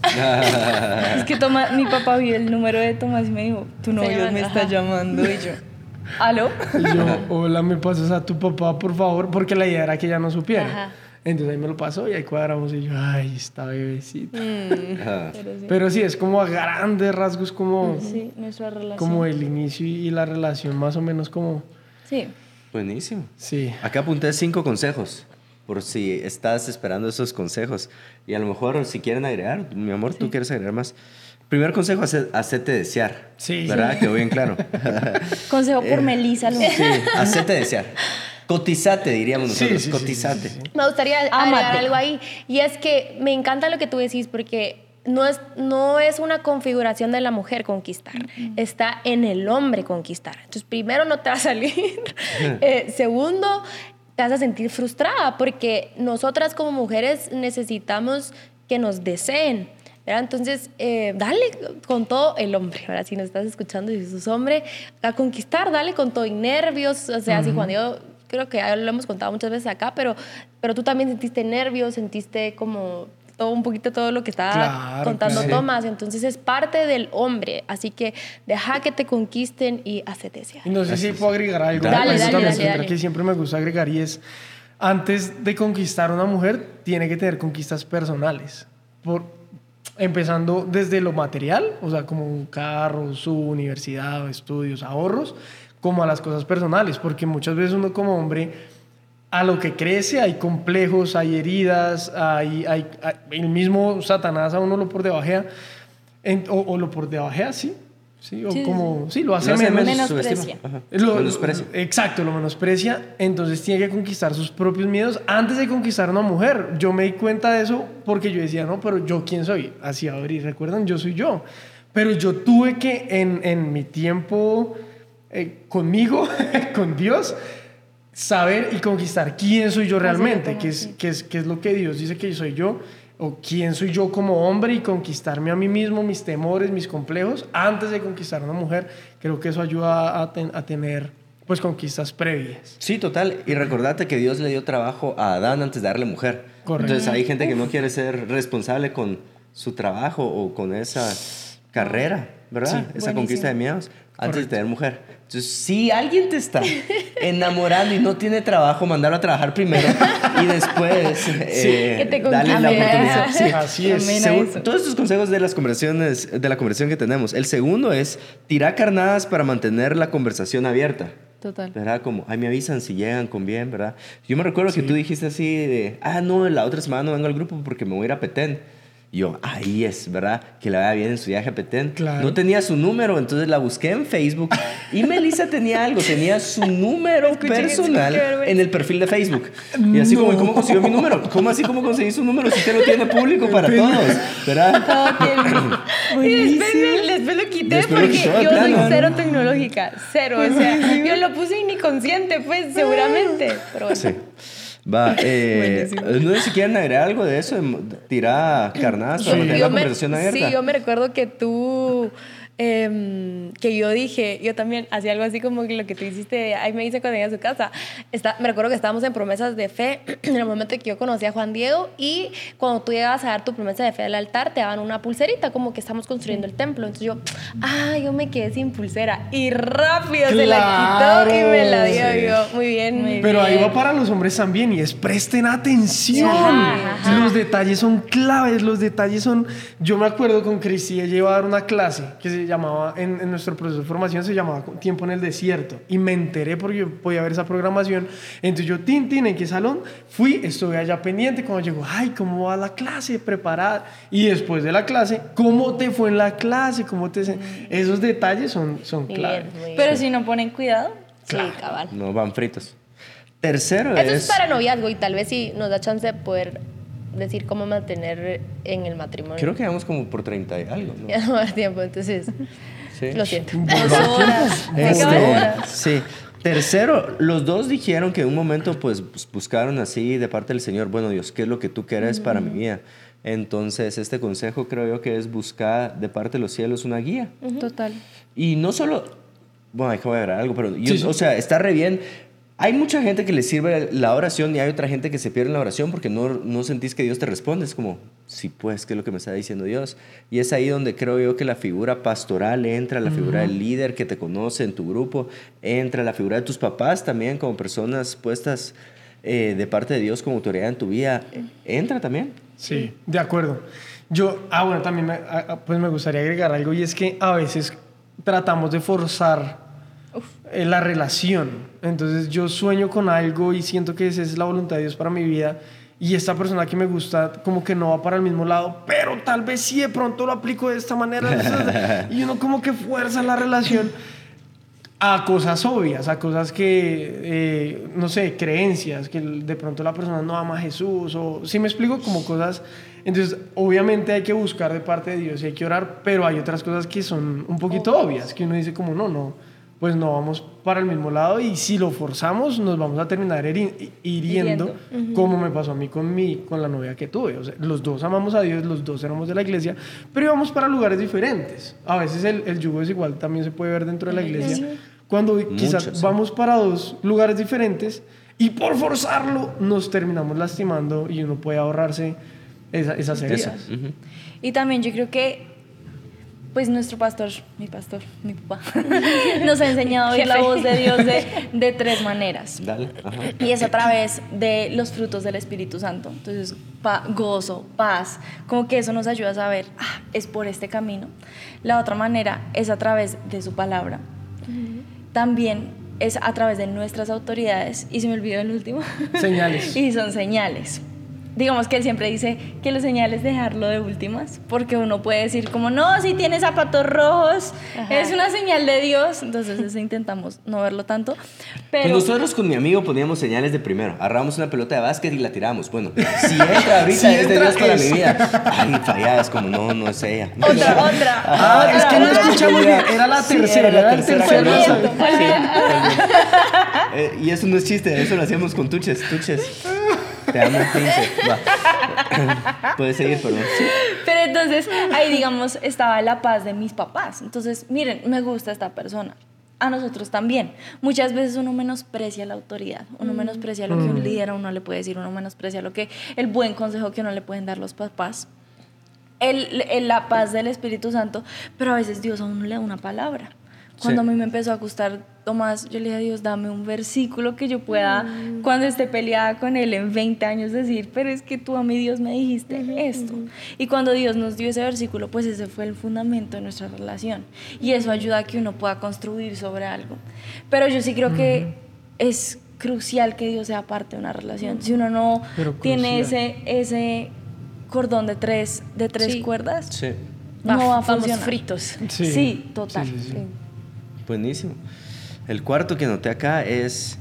Es que Tomás, mi papá vio el número de Tomás y me dijo, tu novio me está llamando. Y yo, ¿aló? Y yo, hola, me pasas a tu papá, por favor, porque la idea era que ella no supiera. Ajá. Entonces ahí me lo pasó y ahí cuadramos y yo, ay, esta bebecita. Ajá. Pero sí. Pero sí, es como a grandes rasgos como, Sí, nuestra relación. como el inicio y la relación más o menos como, Sí. Buenísimo. sí. Acá apunté cinco consejos por si estás esperando esos consejos. Y a lo mejor si quieren agregar, mi amor, tú quieres agregar más. Primer consejo, hace- hacete desear. Sí. ¿Verdad? Quedó bien claro. Consejo por Melissa Luna. sí, hacete desear. Cotizate, diríamos nosotros. sí, sí, Cotizate. sí, sí, sí. Me gustaría agregar algo ahí. Y es que me encanta lo que tú decís porque no es, no es una configuración de la mujer conquistar, está en el hombre conquistar. Entonces, primero no te va a salir. Eh, segundo, te vas a sentir frustrada porque nosotras como mujeres necesitamos que nos deseen. ¿verdad? Entonces, eh, dale con todo el hombre, ¿verdad? Si nos estás escuchando y sos hombre, a conquistar, dale con todo y nervios. O sea, si cuando yo creo que ya lo hemos contado muchas veces acá, pero, pero tú también sentiste nervios, sentiste como todo un poquito todo lo que estaba Claro, contando claro. Tomás. Entonces es parte del hombre. Así que deja que te conquisten y hacete. Y no sé si puedo agregar algo. Dale, Eso dale, dale, dale. que siempre me gusta agregar y es, antes de conquistar a una mujer, tiene que tener conquistas personales. Por, empezando desde lo material, o sea, como un carro, su universidad, estudios, ahorros, como a las cosas personales, porque muchas veces uno como hombre, a lo que crece hay complejos, hay heridas, hay, hay, hay- el mismo Satanás a uno lo por debajea, en- o, o lo por debajea, sí, sí, o Sí, como, sí, lo hace Lo hace menos. menos Menosprecia. Lo- Menosprecia. Exacto, lo menosprecia. Entonces tiene que conquistar sus propios miedos antes de conquistar a una mujer. Yo me di cuenta de eso porque yo decía, no, pero yo quién soy. Así abrir, recuerdan, yo soy yo. Pero yo tuve que en, en mi tiempo eh, conmigo, con Dios, saber y conquistar quién soy yo realmente, qué es, qué, es, qué es lo que Dios dice que soy yo, o quién soy yo como hombre y conquistarme a mí mismo, mis temores, mis complejos, antes de conquistar a una mujer. Creo que eso ayuda a, ten- a tener pues conquistas previas. Sí, total. Y recordate que Dios le dio trabajo a Adán antes de darle mujer. Correcto. Entonces hay gente que no quiere ser responsable con su trabajo o con esa carrera, ¿verdad? esa conquista de miedos antes de tener mujer. Entonces, si alguien te está enamorando y no tiene trabajo, mandarlo a trabajar primero y después eh, Que te darle la oportunidad. Sí. Así es. Según- todos estos consejos de las conversaciones, de la conversación que tenemos. El segundo es tirar carnadas para mantener la conversación abierta. Total. ¿Verdad? Como, ay, me avisan si llegan con bien, ¿verdad? Yo me recuerdo que tú dijiste así de, ah, no, la otra semana no vengo al grupo porque me voy a ir a Petén. Y yo, ahí es, ¿verdad? Que la vaya bien en su viaje a Petén. Claro. No tenía su número, entonces la busqué en Facebook. Y Melissa tenía algo, tenía su número personal en el perfil de Facebook. Y así como, ¿cómo consiguió mi número? ¿Cómo así cómo conseguí su número si usted lo tiene público para todos? ¿Verdad? Todo tiene- Y después, me- después lo quité Después lo porque quitó de yo soy plano. cero tecnológica, cero. O sea, yo lo puse y ni consciente, pues, seguramente. Pero bueno. Sí. Va, eh, no sé si quieren agregar algo de eso, tirar carnadas para Sí. mantener la me- conversación abierta. Sí, yo me recuerdo que tú, em, que yo dije, yo también hacía algo así como lo que tú hiciste, ahí me hice cuando llegué a su casa. Está, me recuerdo que estábamos en promesas de fe en el momento que yo conocí a Juan Diego y cuando tú llegabas a dar tu promesa de fe al altar, te daban una pulserita, como que estamos construyendo el templo. Entonces yo, ah, yo me quedé sin pulsera y rápido se la quitó y me la dio Claro, yo. Muy bien, muy Pero ahí bien. va para los hombres también y es presten atención. Ajá, ajá. Los detalles son claves, los detalles son... Yo me acuerdo con Cristi, ella iba a dar una clase que se llamaba, en, en nuestro proceso de formación se llamaba Tiempo en el Desierto y me enteré porque yo podía ver esa programación. Entonces yo, tin, tin, ¿en qué salón? Fui, estuve allá pendiente cuando llegó, ay, ¿cómo va la clase? Preparada. Y después de la clase, ¿cómo te fue en la clase? ¿Cómo te... se- Esos detalles son, son claves. Pero si no ponen cuidado, Sí, cabal. No van fritos. Tercero Eso es... es para noviazgo y tal vez sí nos da chance de poder decir cómo mantener en el matrimonio. Creo que vamos como por 30 y algo, ¿no? Ya no va a dar tiempo, entonces Sí. lo siento. dos horas. Este, sí. Tercero, los dos dijeron que en un momento pues bus- buscaron así de parte del Señor, bueno Dios, ¿qué es lo que tú quieres para mi vida? Entonces este consejo creo yo que es buscar de parte de los cielos una guía. Total. Y no solo, bueno, hay que agregar algo, pero yo- Sí, sí. o sea, está re bien. Hay mucha gente que le sirve la oración y hay otra gente que se pierde en la oración porque no, no sentís que Dios te responde. Es como, sí, pues, ¿qué es lo que me está diciendo Dios? Y es ahí donde creo yo que la figura pastoral entra, la figura del líder que te conoce en tu grupo, entra la figura de tus papás también como personas puestas eh, de parte de Dios como autoridad en tu vida. Entra también. Sí, de acuerdo. Yo, ah, bueno, también me, ah, ah, pues me gustaría agregar algo y es que a veces tratamos de forzar eh, la relación. Entonces yo sueño con algo y siento que esa es la voluntad de Dios para mi vida. Y esta persona que me gusta como que no va para el mismo lado, pero tal vez sí de pronto lo aplico de esta manera. Y uno como que fuerza la relación a cosas obvias, a cosas que, eh, no sé, creencias, que de pronto la persona no ama a Jesús, o si me explico, como cosas. Entonces, obviamente hay que buscar de parte de Dios y hay que orar, pero hay otras cosas que son un poquito obvias, que uno dice como, no, no, pues no vamos para el mismo lado y si lo forzamos nos vamos a terminar heri- hiriendo, como me pasó a mí con, mi, con la novia que tuve. O sea, los dos amamos a Dios, los dos éramos de la iglesia, pero íbamos para lugares diferentes. A veces el, el yugo desigual también se puede ver dentro de la iglesia. Cuando quizás sí. vamos para dos lugares diferentes y por forzarlo nos terminamos lastimando y uno puede ahorrarse esa- esas heridas. Y también yo creo que, pues nuestro pastor, mi pastor, mi papá, nos ha enseñado a oír la voz de Dios de, de tres maneras. Dale. Ajá. Y es a través de los frutos del Espíritu Santo. Entonces, pa- gozo, paz, como que eso nos ayuda a saber, ah, es por este camino. La otra manera es a través de su palabra. También es a través de nuestras autoridades. Y se me olvidó el último. Señales. y son señales. Digamos que él siempre dice que los señales dejarlo de últimas, porque uno puede decir como, no, si tiene zapatos rojos, Ajá. es una señal de Dios. Entonces eso intentamos no verlo tanto. Pero Pues nosotros con mi amigo poníamos señales de primero. Agarramos una pelota de básquet y la tiramos. Bueno, si entra ahorita Si es de entra, Dios para es. mi vida. Ay, falladas, como no, no es ella. otra, otra. Ah, es que no escuchamos bien. Era la Sí, tercera, era la tercera tercer que no no sabía. sabía. Sí, Eh, y eso no es chiste, eso lo hacíamos con tuches, tuches. Te amo, Pinche. Va. Puedes seguir, perdón. Sí. Pero entonces ahí, digamos, estaba la paz de mis papás. Entonces, miren, me gusta esta persona. A nosotros también. Muchas veces uno menosprecia la autoridad, uno menosprecia lo que un líder a uno le puede decir, uno menosprecia lo que el buen consejo que uno le pueden dar los papás. el, el- la paz del Espíritu Santo, pero a veces Dios a uno le da una palabra. Cuando Sí. a mí me empezó a gustar Tomás, yo le dije a Dios, dame un versículo que yo pueda, cuando esté peleada con él en 20 años, decir, pero es que tú a mí Dios me dijiste esto. Y cuando Dios nos dio ese versículo, pues ese fue el fundamento de nuestra relación. Y eso ayuda a que uno pueda construir sobre algo. Pero yo sí creo que es crucial que Dios sea parte de una relación. Si uno no tiene ese, ese cordón de tres, de tres Sí. cuerdas, Sí, no va a Vamos funcionar. fritos. Sí, Sí. total. Buenísimo. El cuarto que noté acá es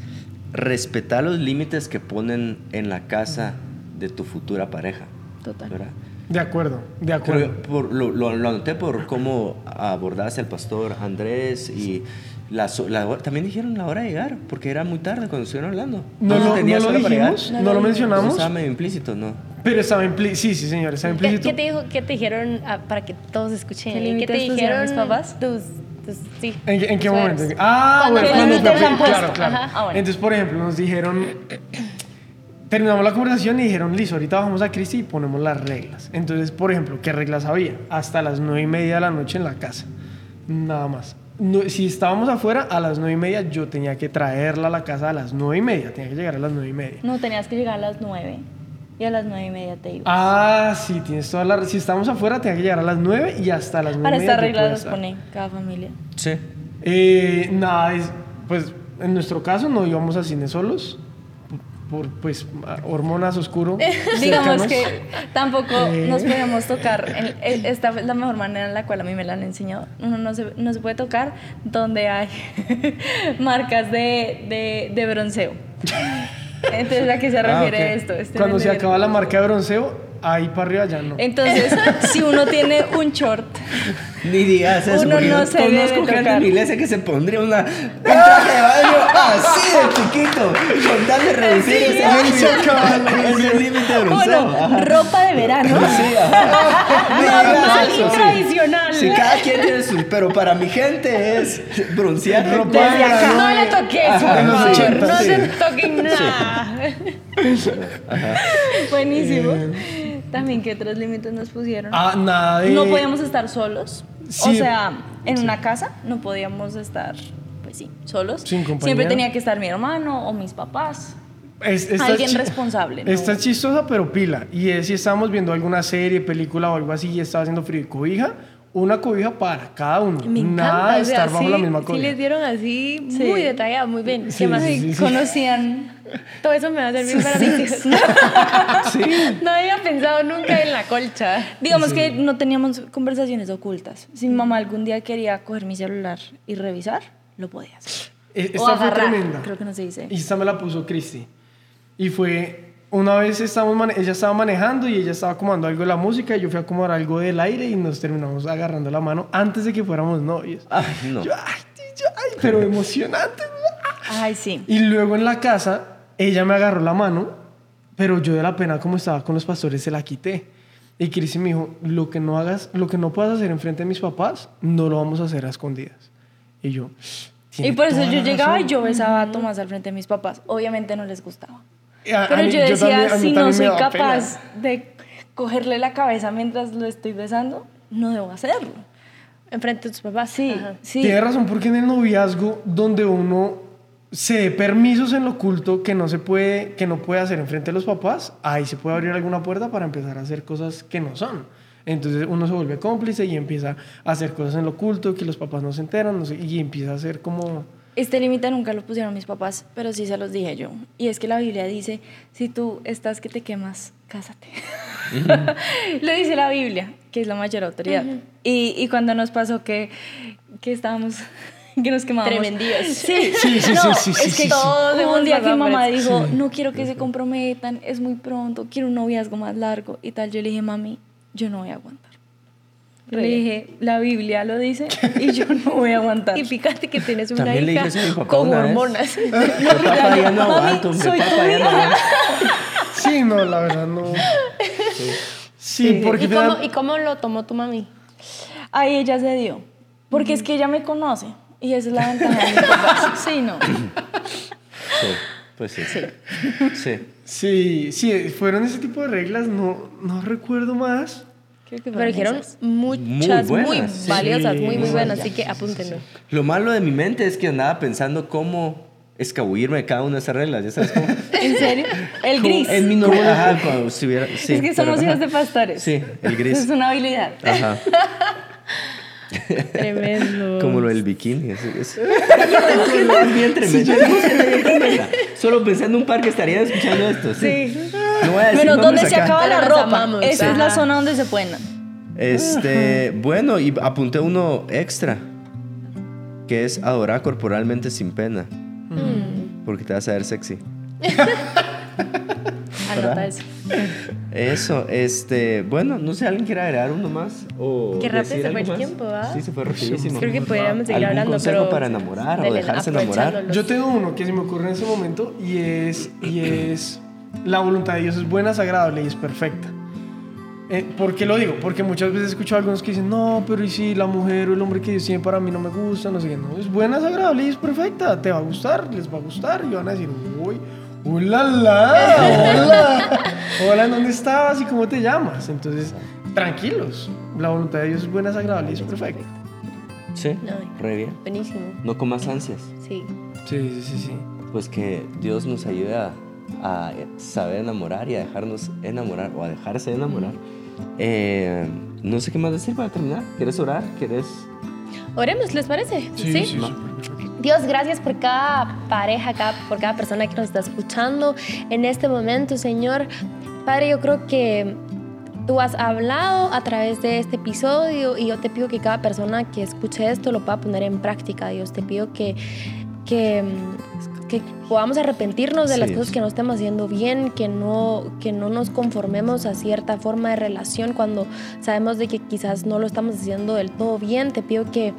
respetar los límites que ponen en la casa de tu futura pareja. Total. ¿verdad? De acuerdo, de acuerdo. por- lo, lo- lo anoté por cómo abordaste al pastor Andrés y la, la también dijeron la hora de llegar, porque era muy tarde cuando estuvieron hablando. No, lo, tenías no lo dijimos, No no, lo. Eso mencionamos, estaba medio implícito, ¿no? pero estaba implícito. Sí, sí, señor, estaba ¿Qué, implícito. qué te dijo, qué te dijeron ah, para que todos escuchen? ¿Qué ¿Qué, te dijeron mis papás? Tus, tus- sí. ¿En, qué- en qué momento? Ah, Cuando bueno, cuando fue- claro, claro. Ajá. Ah, bueno. Entonces, por ejemplo, nos dijeron, terminamos la conversación y dijeron, listo, ahorita bajamos a Cristi y ponemos las reglas. Entonces, por ejemplo, ¿qué reglas había? Hasta las nueve y media de la noche en la casa. Nada más. No- si estábamos afuera, a las nueve y media yo tenía que traerla a la casa a las nueve y media. Tenía que llegar a las nueve y media. No, tenías que llegar a las 9 y a las 9 y media te ibas. Ah, sí, tienes toda la... Si estamos afuera, tenía que llegar a las 9 y hasta las 9 Para estar. pone cada familia. Sí. Eh, nada, es, pues en nuestro caso no íbamos a cine solos por pues hormonas oscuro. Digamos que tampoco Eh. nos podíamos tocar. en- e- esta es la mejor manera en la cual a mí me la han enseñado. Uno no se, no se puede tocar donde hay marcas de, de, de bronceo. Entonces, ¿a qué se Ah, refiere esto? Este Cuando se acaba la marca de bronceo, ahí para arriba ya no. Entonces, si uno tiene un short, Ni digas eso, Uno no se debe conozco gente en mi iglesia que se pondría una, un traje de baño así de chiquito, con tal de reducir ese límite, ese límite de bueno, ropa de verano. Sí, ajá. Normal y sí. tradicional. Sí, cada quien tiene su... Pero para mi gente es broncear Ropa de verano. No le toques, por favor. 80, no sí. se toquen nada. Buenísimo. También, ¿qué otros límites nos pusieron? Ah, nada de... No podíamos estar solos. O Sí. sea, en una casa no podíamos estar, pues sí, solos. Sin compañía. Siempre tenía que estar mi hermano o mis papás. Es- esta Alguien responsable, ¿no? Esta es chistosa, pero pila. Y es si estábamos viendo alguna serie, película o algo así y estaba haciendo frío y cobija, una cobija para cada uno. Me encanta. Nada de o sea, estar bajo sí, la misma sí cobija. les dieron así, Sí. muy detallado, muy bien. Sí, ¿Qué más? sí, sí. Conocían. Todo eso me va a servir para mis hijos. Sí. No había pensado nunca en la colcha. Digamos que no teníamos conversaciones ocultas. Si mi mamá algún día quería coger mi celular y revisar, lo podía hacer. E- O Esta fue agarrar, tremenda. creo que no se dice. Y esta me la puso Cristi. Y fue, una vez estábamos ella estaba manejando y ella estaba acomodando algo de la música y yo fui a acomodar algo del aire y nos terminamos agarrando la mano antes de que fuéramos novios. Ay, no. Yo, ay, yo, ay, pero emocionante. Ay, sí. Y luego en la casa, ella me agarró la mano, pero yo de la pena como estaba con los pastores se la quité. Y Cristi me dijo, lo que no hagas, lo que no puedas hacer enfrente de mis papás, no lo vamos a hacer a escondidas. Y yo, Y "Tiene por eso yo llegaba y razón". yo besaba a Tomás al frente de mis papás. Obviamente no les gustaba. A- a Pero mí- yo decía, también- si no soy pena. capaz de cogerle la cabeza mientras lo estoy besando, no debo hacerlo. Enfrente de tus papás. Sí, Ajá. sí. Tiene razón, porque en el noviazgo, donde uno se dé permisos en lo oculto que no se puede, que no puede hacer enfrente de los papás, ahí se puede abrir alguna puerta para empezar a hacer cosas que no son. Entonces uno se vuelve cómplice y empieza a hacer cosas en lo oculto que los papás no se enteran no sé, y empieza a hacer como... Este límite nunca lo pusieron mis papás, pero sí se los dije yo. Y es que la Biblia dice, si tú estás que te quemas, cásate. lo dice la Biblia, que es la mayor autoridad. y, y cuando nos pasó que, que estábamos, que nos quemábamos. Tremendíos. Sí, Sí, sí, no, sí, sí, es sí, que sí. Todos hubo un día que mamá dijo, no quiero que se comprometan, es muy pronto, quiero un noviazgo más largo y tal. Yo le dije, mami, yo no voy a aguantar. Yo le dije, la Biblia lo dice y yo no voy a aguantar. Y fíjate que tienes una También hija papá con una hormonas. Mi papá ya no Mami, aguanto, soy papá tu hija. aguanto. Sí, no, la verdad no. Sí, porque ¿Y cómo, ¿Y cómo lo tomó tu mami? Ahí ella se dio. Porque es que ella me conoce. Y esa es la ventaja de mis papás. Sí, no. Sí, pues sí. Sí. Sí, sí, fueron ese tipo de reglas, no, no recuerdo más. Creo que Pero dijeron muchas, muy, buenas, sí. valiosas, Sí, muy, muy sí, buenas. sí, Así que sí, apúntenlo. Lo malo de mi mente es que andaba pensando cómo escabullirme de cada una de esas reglas. ¿Ya sabes cómo? ¿En serio? El gris. En mi novela. Ajá, cuando estuviera. Sí, es que somos pero- hijos de pastores. Sí, el gris. Es una habilidad. Ajá. Tremendo. Como lo del bikini. Es, es- es bien tremendo. Solo pensando un par que estarían escuchando esto. Sí. Sí. No voy a decir Bueno, nombres donde se acaba la Pero ropa. amamos. Esa es la zona donde se pueden. Este, bueno, y apunté uno extra, que es adorar corporalmente sin pena, Mm, porque te vas a ver sexy. anota eso. Eso, este, bueno, no sé, ¿alguien quiere agregar uno más? O Qué rápido se fue el más? tiempo, ¿ah? Sí, se fue rapidísimo. Creo que podríamos seguir ¿Algún hablando, consejo pero... para enamorar o dejarse enamorar? Yo tengo uno que se me ocurre en ese momento y es, y es la voluntad de Dios es buena, es agradable y es perfecta. Eh, ¿Por qué lo digo? Porque muchas veces escucho a algunos que dicen, no, pero y si la mujer o el hombre que Dios tiene para mí no me gusta, no sé qué, no, es buena, es agradable y es perfecta, te va a gustar, les va a gustar y van a decir, uy, ¡Hola, hola! Hola, ¿en dónde estabas y cómo te llamas? Entonces, tranquilos, la voluntad de Dios es buena, es agradable y es perfecta. Sí, Ay. re bien. Buenísimo. No comas ansias. Sí. Sí, sí, sí, sí. Pues que Dios nos ayude a, a saber enamorar y a dejarnos enamorar o a dejarse enamorar. Eh, no sé qué más decir para terminar. ¿Quieres orar? ¿Quieres...? Oremos, ¿les parece? Sí, sí, sí. Dios, gracias por cada pareja, cada- por cada persona que nos está escuchando en este momento, Señor. Padre, yo creo que tú has hablado a través de este episodio y yo te pido que cada persona que escuche esto lo pueda poner en práctica, Dios. Te pido que, que, que podamos arrepentirnos de las cosas que no estemos haciendo bien, que no, que no nos conformemos a cierta forma de relación cuando sabemos de que quizás no lo estamos haciendo del todo bien. Te pido que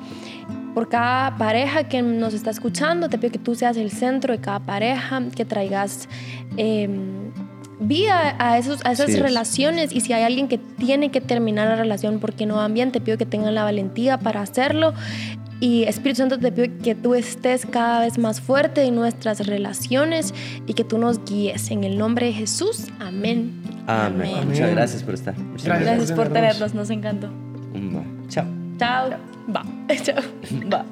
por cada pareja que nos está escuchando, te pido que tú seas el centro de cada pareja, que traigas eh, vida a, esos, a esas Sí es. relaciones y si hay alguien que tiene que terminar la relación porque no van bien, te pido que tengan la valentía para hacerlo. Y Espíritu Santo, te pido que tú estés cada vez más fuerte en nuestras relaciones y que tú nos guíes. En el nombre de Jesús, amén. Amén. Amén. Muchas gracias por estar. Muchas Gracias. Gracias por tenernos. nos encantó. Va. Chao. Chao. Va. Chao. Va.